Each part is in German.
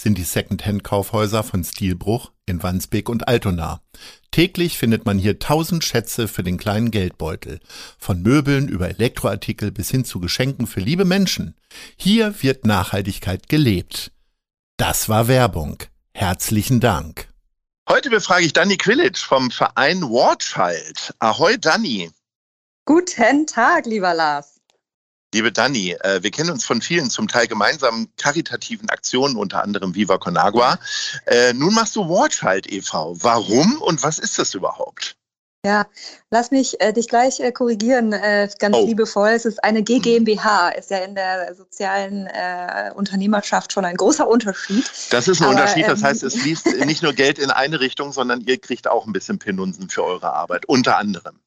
sind die Second-Hand-Kaufhäuser von Stilbruch in Wandsbek und Altona. Täglich findet man hier tausend Schätze für den kleinen Geldbeutel. Von Möbeln über Elektroartikel bis hin zu Geschenken für liebe Menschen. Hier wird Nachhaltigkeit gelebt. Das war Werbung. Herzlichen Dank. Heute befrage ich Danny Quillitsch vom Verein Wortschalt. Ahoi, Danny. Guten Tag, lieber Lars. Liebe Dani, äh, wir kennen uns von vielen zum Teil gemeinsamen karitativen Aktionen, unter anderem Viva Conagua. Äh, nun machst du Watchhalt e.V. Warum und was ist das überhaupt? Ja, lass mich äh, dich gleich äh, korrigieren, äh, ganz oh. liebevoll. Es ist eine GmbH, ist ja in der sozialen äh, Unternehmerschaft schon ein großer Unterschied. Das ist ein Aber, Unterschied, das ähm, heißt, es fließt nicht nur Geld in eine Richtung, sondern ihr kriegt auch ein bisschen Penunsen für eure Arbeit, unter anderem.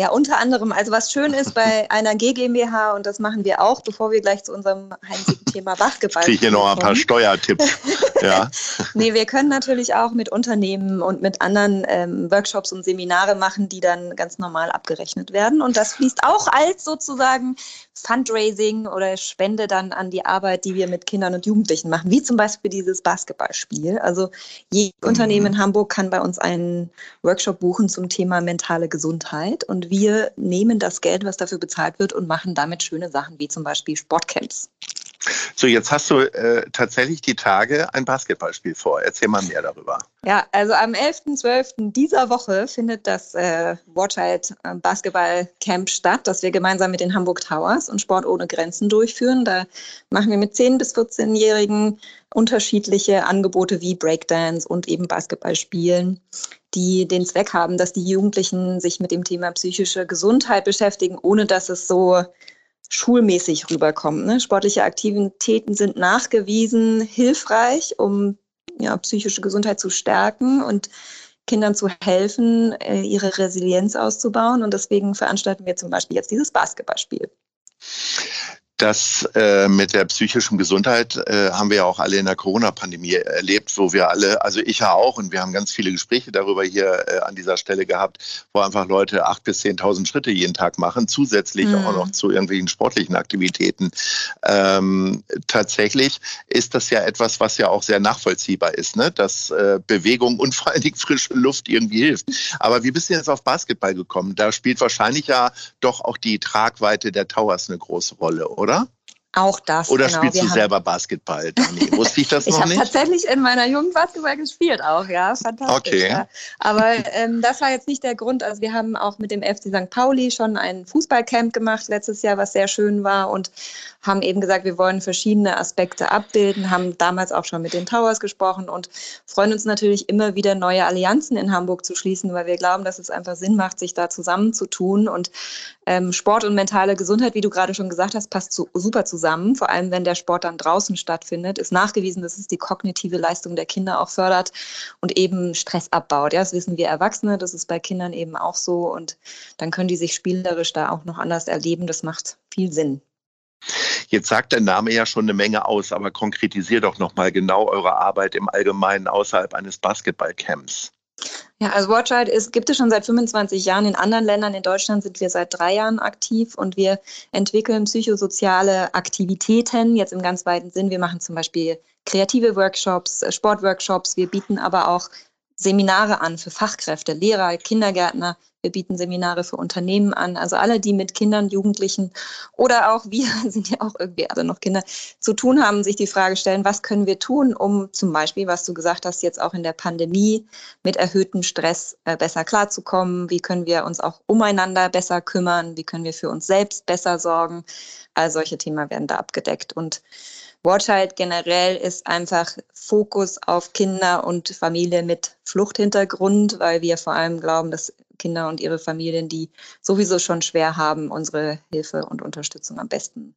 Ja, unter anderem. Also was schön ist bei einer GmbH, und das machen wir auch, bevor wir gleich zu unserem heimlichen Thema Basketball Kriege ich hier noch ein paar Steuertipps. ja. nee, wir können natürlich auch mit Unternehmen und mit anderen ähm, Workshops und Seminare machen, die dann ganz normal abgerechnet werden. Und das fließt auch als sozusagen Fundraising oder Spende dann an die Arbeit, die wir mit Kindern und Jugendlichen machen, wie zum Beispiel dieses Basketballspiel. Also je mhm. Unternehmen in Hamburg kann bei uns einen Workshop buchen zum Thema mentale Gesundheit und wir nehmen das Geld, was dafür bezahlt wird und machen damit schöne Sachen wie zum Beispiel Sportcamps. So, jetzt hast du äh, tatsächlich die Tage ein Basketballspiel vor. Erzähl mal mehr darüber. Ja, also am 11.12. dieser Woche findet das äh, Watchheit äh, Basketballcamp statt, das wir gemeinsam mit den Hamburg Towers und Sport ohne Grenzen durchführen. Da machen wir mit 10- bis 14-Jährigen unterschiedliche Angebote wie Breakdance und eben Basketballspielen, die den Zweck haben, dass die Jugendlichen sich mit dem Thema psychische Gesundheit beschäftigen, ohne dass es so schulmäßig rüberkommt. Ne? Sportliche Aktivitäten sind nachgewiesen hilfreich, um ja, psychische Gesundheit zu stärken und Kindern zu helfen, äh, ihre Resilienz auszubauen. Und deswegen veranstalten wir zum Beispiel jetzt dieses Basketballspiel. Das äh, mit der psychischen Gesundheit äh, haben wir ja auch alle in der Corona-Pandemie erlebt, wo wir alle, also ich ja auch, und wir haben ganz viele Gespräche darüber hier äh, an dieser Stelle gehabt, wo einfach Leute acht bis zehntausend Schritte jeden Tag machen, zusätzlich mhm. auch noch zu irgendwelchen sportlichen Aktivitäten. Ähm, tatsächlich ist das ja etwas, was ja auch sehr nachvollziehbar ist, ne? dass äh, Bewegung und vor allen Dingen frische Luft irgendwie hilft. Aber wie bist du jetzt auf Basketball gekommen? Da spielt wahrscheinlich ja doch auch die Tragweite der Towers eine große Rolle, oder? Oder? Auch das. Oder genau. spielst du selber Basketball, Dani? Wusste ich das ich noch nicht? Ich habe tatsächlich in meiner Jugend Basketball gespielt auch, ja. Fantastisch. Okay. Ja. Aber ähm, das war jetzt nicht der Grund. Also wir haben auch mit dem FC St. Pauli schon ein Fußballcamp gemacht letztes Jahr, was sehr schön war und haben eben gesagt, wir wollen verschiedene Aspekte abbilden, haben damals auch schon mit den Towers gesprochen und freuen uns natürlich immer wieder neue Allianzen in Hamburg zu schließen, weil wir glauben, dass es einfach Sinn macht, sich da zusammenzutun. Und ähm, Sport und mentale Gesundheit, wie du gerade schon gesagt hast, passt so, super zusammen. Vor allem, wenn der Sport dann draußen stattfindet, ist nachgewiesen, dass es die kognitive Leistung der Kinder auch fördert und eben Stress abbaut. Ja, das wissen wir Erwachsene, das ist bei Kindern eben auch so. Und dann können die sich spielerisch da auch noch anders erleben. Das macht viel Sinn. Jetzt sagt der Name ja schon eine Menge aus, aber konkretisiert doch nochmal genau eure Arbeit im Allgemeinen außerhalb eines Basketballcamps. Ja, also Watchlight ist, gibt es schon seit 25 Jahren. In anderen Ländern, in Deutschland sind wir seit drei Jahren aktiv und wir entwickeln psychosoziale Aktivitäten, jetzt im ganz weiten Sinn. Wir machen zum Beispiel kreative Workshops, Sportworkshops. Wir bieten aber auch Seminare an für Fachkräfte, Lehrer, Kindergärtner. Wir bieten Seminare für Unternehmen an. Also alle, die mit Kindern, Jugendlichen oder auch wir sind ja auch irgendwie alle noch Kinder zu tun haben, sich die Frage stellen, was können wir tun, um zum Beispiel, was du gesagt hast, jetzt auch in der Pandemie mit erhöhtem Stress äh, besser klarzukommen? Wie können wir uns auch umeinander besser kümmern? Wie können wir für uns selbst besser sorgen? All solche Themen werden da abgedeckt. Und Watchheit generell ist einfach Fokus auf Kinder und Familie mit Fluchthintergrund, weil wir vor allem glauben, dass Kinder und ihre Familien, die sowieso schon schwer haben, unsere Hilfe und Unterstützung am besten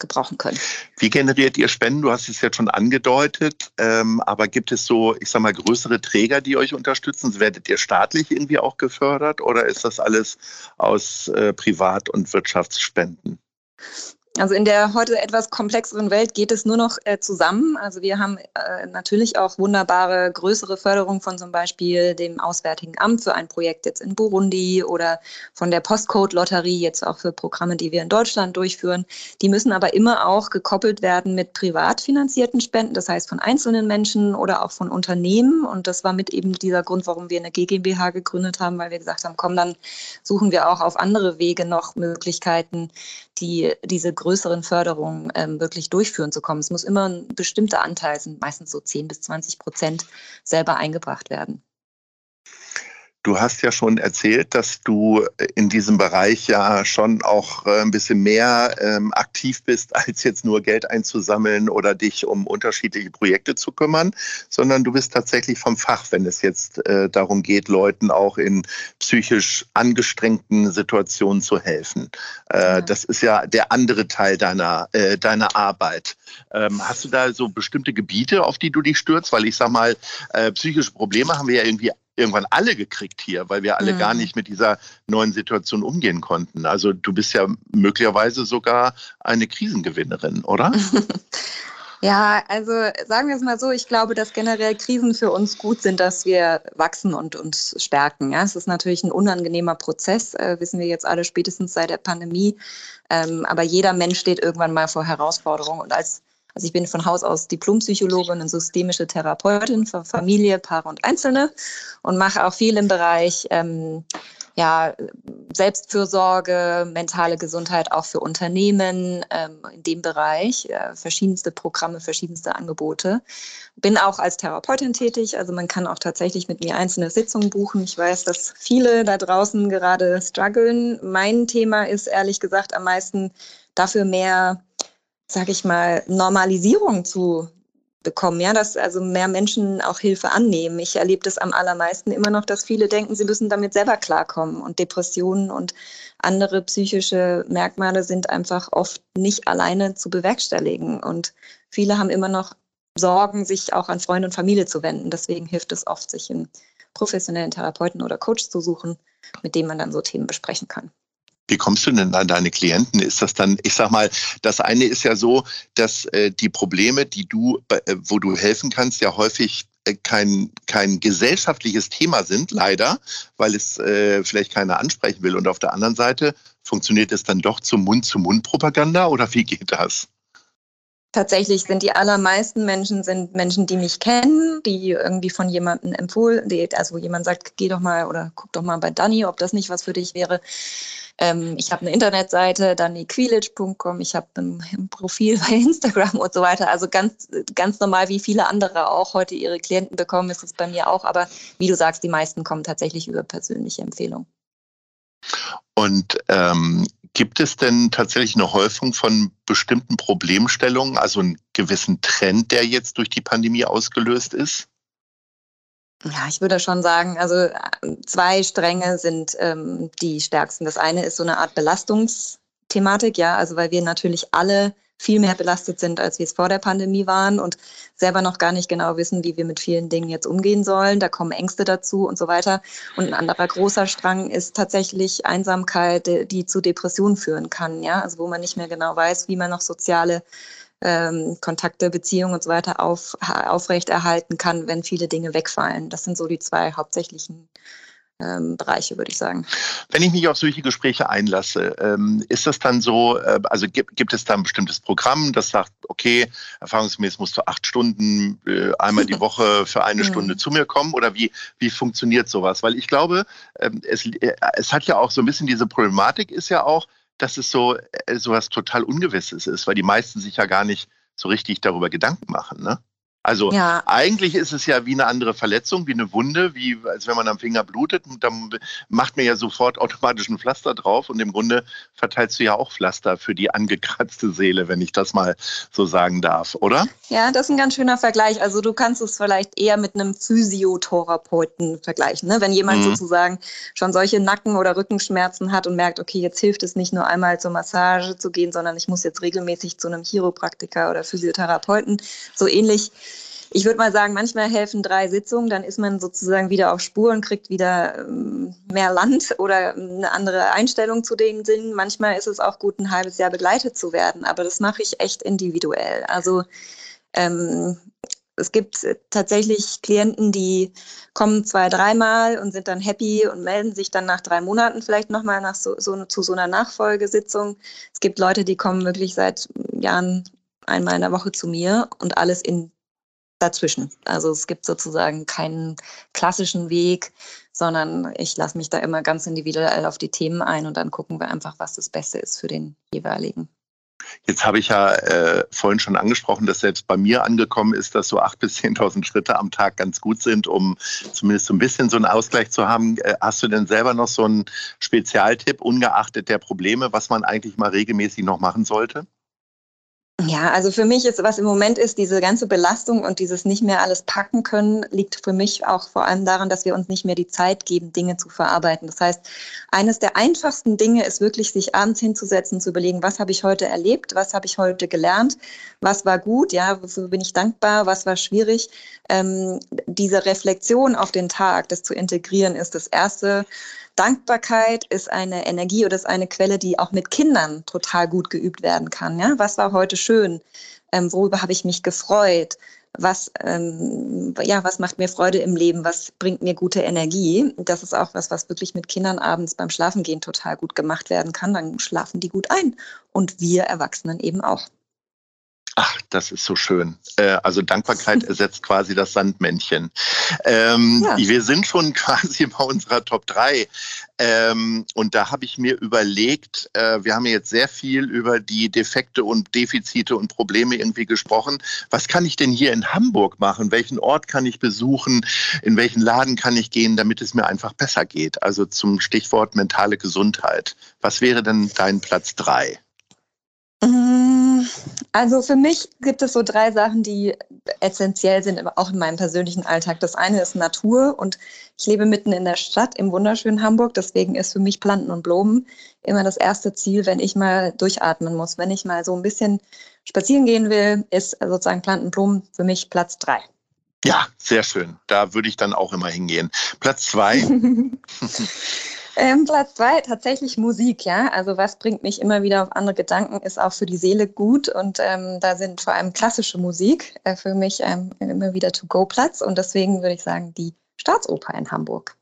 gebrauchen können. Wie generiert ihr Spenden? Du hast es jetzt schon angedeutet, ähm, aber gibt es so, ich sag mal, größere Träger, die euch unterstützen? Werdet ihr staatlich irgendwie auch gefördert oder ist das alles aus äh, Privat- und Wirtschaftsspenden? Also in der heute etwas komplexeren Welt geht es nur noch äh, zusammen. Also wir haben äh, natürlich auch wunderbare größere Förderung von zum Beispiel dem Auswärtigen Amt für ein Projekt jetzt in Burundi oder von der Postcode-Lotterie jetzt auch für Programme, die wir in Deutschland durchführen. Die müssen aber immer auch gekoppelt werden mit privat finanzierten Spenden, das heißt von einzelnen Menschen oder auch von Unternehmen. Und das war mit eben dieser Grund, warum wir eine GmbH gegründet haben, weil wir gesagt haben, komm, dann suchen wir auch auf andere Wege noch Möglichkeiten, die diese größeren Förderungen ähm, wirklich durchführen zu kommen. Es muss immer ein bestimmter Anteil, sind meistens so 10 bis 20 Prozent, selber eingebracht werden. Du hast ja schon erzählt, dass du in diesem Bereich ja schon auch äh, ein bisschen mehr ähm, aktiv bist, als jetzt nur Geld einzusammeln oder dich um unterschiedliche Projekte zu kümmern, sondern du bist tatsächlich vom Fach, wenn es jetzt äh, darum geht, Leuten auch in psychisch angestrengten Situationen zu helfen. Äh, ja. Das ist ja der andere Teil deiner, äh, deiner Arbeit. Ähm, hast du da so bestimmte Gebiete, auf die du dich stürzt? Weil ich sag mal, äh, psychische Probleme haben wir ja irgendwie irgendwann alle gekriegt hier, weil wir alle mhm. gar nicht mit dieser neuen Situation umgehen konnten. Also du bist ja möglicherweise sogar eine Krisengewinnerin, oder? Ja, also sagen wir es mal so, ich glaube, dass generell Krisen für uns gut sind, dass wir wachsen und uns stärken. Ja, es ist natürlich ein unangenehmer Prozess, äh, wissen wir jetzt alle spätestens seit der Pandemie. Ähm, aber jeder Mensch steht irgendwann mal vor Herausforderungen. Und als also ich bin von Haus aus Diplompsychologin und systemische Therapeutin für Familie, Paare und Einzelne und mache auch viel im Bereich ähm, ja, Selbstfürsorge, mentale Gesundheit auch für Unternehmen ähm, in dem Bereich, äh, verschiedenste Programme, verschiedenste Angebote. Bin auch als Therapeutin tätig, also man kann auch tatsächlich mit mir einzelne Sitzungen buchen. Ich weiß, dass viele da draußen gerade strugglen. Mein Thema ist ehrlich gesagt am meisten dafür mehr sage ich mal, Normalisierung zu bekommen, ja, dass also mehr Menschen auch Hilfe annehmen. Ich erlebe das am allermeisten immer noch, dass viele denken, sie müssen damit selber klarkommen und Depressionen und andere psychische Merkmale sind einfach oft nicht alleine zu bewerkstelligen und viele haben immer noch Sorgen, sich auch an Freunde und Familie zu wenden. Deswegen hilft es oft, sich einen professionellen Therapeuten oder Coach zu suchen, mit dem man dann so Themen besprechen kann. Wie kommst du denn an deine Klienten? Ist das dann, ich sag mal, das eine ist ja so, dass äh, die Probleme, die du, äh, wo du helfen kannst, ja häufig äh, kein, kein gesellschaftliches Thema sind, leider, weil es äh, vielleicht keiner ansprechen will. Und auf der anderen Seite funktioniert es dann doch zum Mund-zu-Mund-Propaganda oder wie geht das? Tatsächlich sind die allermeisten Menschen sind Menschen, die mich kennen, die irgendwie von jemandem empfohlen, also jemand sagt, geh doch mal oder guck doch mal bei Dani, ob das nicht was für dich wäre. Ähm, ich habe eine Internetseite, daniquilic.com, ich habe ein, ein, Profil bei Instagram und so weiter. Also ganz, ganz normal, wie viele andere auch heute ihre Klienten bekommen, ist es bei mir auch. Aber wie du sagst, die meisten kommen tatsächlich über persönliche Empfehlungen. Und ähm, gibt es denn tatsächlich eine Häufung von bestimmten Problemstellungen, also einen gewissen Trend, der jetzt durch die Pandemie ausgelöst ist? Ja, ich würde schon sagen, also äh, zwei Stränge sind ähm, die stärksten. Das eine ist so eine Art Belastungsthematik, ja, also weil wir natürlich alle viel mehr belastet sind, als wir es vor der Pandemie waren und selber noch gar nicht genau wissen, wie wir mit vielen Dingen jetzt umgehen sollen. Da kommen Ängste dazu und so weiter. Und ein anderer großer Strang ist tatsächlich Einsamkeit, die zu Depressionen führen kann, ja, also wo man nicht mehr genau weiß, wie man noch soziale ähm, Kontakte, Beziehungen und so weiter auf, aufrechterhalten kann, wenn viele Dinge wegfallen. Das sind so die zwei hauptsächlichen ähm, Bereiche, würde ich sagen. Wenn ich mich auf solche Gespräche einlasse, ähm, ist das dann so, äh, also gibt, gibt es da ein bestimmtes Programm, das sagt, okay, erfahrungsgemäß musst du acht Stunden äh, einmal die Woche für eine Stunde zu mir kommen oder wie, wie funktioniert sowas? Weil ich glaube, ähm, es, äh, es hat ja auch so ein bisschen diese Problematik ist ja auch, dass es so äh, sowas total Ungewisses ist, weil die meisten sich ja gar nicht so richtig darüber Gedanken machen, ne? Also ja. eigentlich ist es ja wie eine andere Verletzung, wie eine Wunde, wie als wenn man am Finger blutet, dann macht man ja sofort automatisch ein Pflaster drauf und im Grunde verteilst du ja auch Pflaster für die angekratzte Seele, wenn ich das mal so sagen darf, oder? Ja, das ist ein ganz schöner Vergleich. Also du kannst es vielleicht eher mit einem Physiotherapeuten vergleichen, ne? wenn jemand mhm. sozusagen schon solche Nacken- oder Rückenschmerzen hat und merkt, okay, jetzt hilft es nicht nur einmal zur Massage zu gehen, sondern ich muss jetzt regelmäßig zu einem Chiropraktiker oder Physiotherapeuten. So ähnlich ich würde mal sagen, manchmal helfen drei Sitzungen, dann ist man sozusagen wieder auf Spur und kriegt wieder ähm, mehr Land oder eine andere Einstellung zu den Dingen. Manchmal ist es auch gut, ein halbes Jahr begleitet zu werden, aber das mache ich echt individuell. Also ähm, es gibt tatsächlich Klienten, die kommen zwei, dreimal und sind dann happy und melden sich dann nach drei Monaten vielleicht nochmal nach so, so, zu so einer Nachfolgesitzung. Es gibt Leute, die kommen wirklich seit Jahren einmal in der Woche zu mir und alles in dazwischen. Also es gibt sozusagen keinen klassischen Weg, sondern ich lasse mich da immer ganz individuell auf die Themen ein und dann gucken wir einfach, was das Beste ist für den jeweiligen. Jetzt habe ich ja äh, vorhin schon angesprochen, dass selbst bei mir angekommen ist, dass so 8.000 bis 10.000 Schritte am Tag ganz gut sind, um zumindest so ein bisschen so einen Ausgleich zu haben. Äh, hast du denn selber noch so einen Spezialtipp, ungeachtet der Probleme, was man eigentlich mal regelmäßig noch machen sollte? Ja, also für mich ist, was im Moment ist, diese ganze Belastung und dieses nicht mehr alles packen können, liegt für mich auch vor allem daran, dass wir uns nicht mehr die Zeit geben, Dinge zu verarbeiten. Das heißt, eines der einfachsten Dinge ist wirklich, sich abends hinzusetzen zu überlegen, was habe ich heute erlebt, was habe ich heute gelernt, was war gut, ja, wofür bin ich dankbar, was war schwierig. Ähm, diese Reflexion auf den Tag, das zu integrieren, ist das erste Dankbarkeit ist eine Energie oder ist eine Quelle, die auch mit Kindern total gut geübt werden kann. Ja? Was war heute schön? Ähm, worüber habe ich mich gefreut? Was, ähm, ja, was macht mir Freude im Leben? Was bringt mir gute Energie? Das ist auch was, was wirklich mit Kindern abends beim Schlafengehen total gut gemacht werden kann. Dann schlafen die gut ein. Und wir Erwachsenen eben auch. Ach, das ist so schön. Äh, also Dankbarkeit ersetzt quasi das Sandmännchen. Ähm, ja. Wir sind schon quasi bei unserer Top 3. Ähm, und da habe ich mir überlegt, äh, wir haben jetzt sehr viel über die Defekte und Defizite und Probleme irgendwie gesprochen. Was kann ich denn hier in Hamburg machen? Welchen Ort kann ich besuchen? In welchen Laden kann ich gehen, damit es mir einfach besser geht? Also zum Stichwort mentale Gesundheit. Was wäre denn dein Platz 3? Mm, also für mich gibt es so drei Sachen, die essentiell sind, aber auch in meinem persönlichen Alltag. Das eine ist Natur und ich lebe mitten in der Stadt im wunderschönen Hamburg. Deswegen ist für mich Planten und Blumen immer das erste Ziel, wenn ich mal durchatmen muss. Wenn ich mal so ein bisschen spazieren gehen will, ist sozusagen Planten und Blumen für mich Platz drei. Ja, sehr schön. Da würde ich dann auch immer hingehen. Platz zwei. Ähm, Platz zwei, tatsächlich Musik, ja. Also was bringt mich immer wieder auf andere Gedanken, ist auch für die Seele gut. Und ähm, da sind vor allem klassische Musik äh, für mich ähm, immer wieder To-Go-Platz. Und deswegen würde ich sagen, die Staatsoper in Hamburg.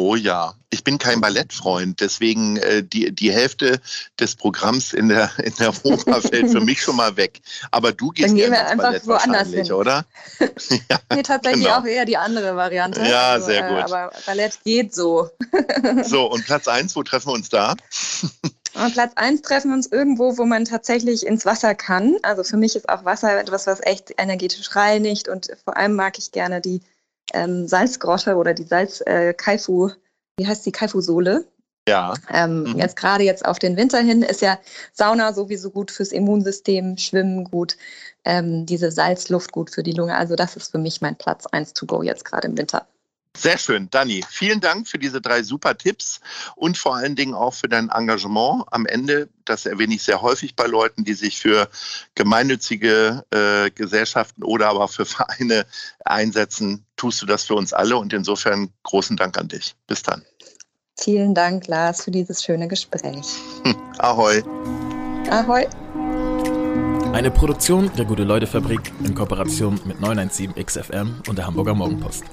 Oh ja, ich bin kein Ballettfreund, deswegen äh, die, die Hälfte des Programms in der, in der Oper fällt für mich schon mal weg. Aber du gehst Dann gehen wir einfach Ballett woanders hin. oder? ja, nee, tatsächlich genau. auch eher die andere Variante. Ja, also, sehr gut. Äh, aber Ballett geht so. so, und Platz 1, wo treffen wir uns da? Und Platz 1 treffen wir uns irgendwo, wo man tatsächlich ins Wasser kann. Also für mich ist auch Wasser etwas, was echt energetisch reinigt und vor allem mag ich gerne die ähm, Salzgrotte oder die Salz-Kaifu, äh, wie heißt die Kaifu-Sohle? Ja. Ähm, mhm. Jetzt gerade jetzt auf den Winter hin ist ja Sauna sowieso gut fürs Immunsystem, Schwimmen gut, ähm, diese Salzluft gut für die Lunge. Also das ist für mich mein Platz 1 to go jetzt gerade im Winter. Sehr schön, Dani. Vielen Dank für diese drei super Tipps und vor allen Dingen auch für dein Engagement am Ende. Das erwähne ich sehr häufig bei Leuten, die sich für gemeinnützige äh, Gesellschaften oder aber für Vereine einsetzen. Tust du das für uns alle und insofern großen Dank an dich. Bis dann. Vielen Dank, Lars, für dieses schöne Gespräch. Ahoi. Ahoi. Eine Produktion der Gute-Leute-Fabrik in Kooperation mit 917 XFM und der Hamburger Morgenpost.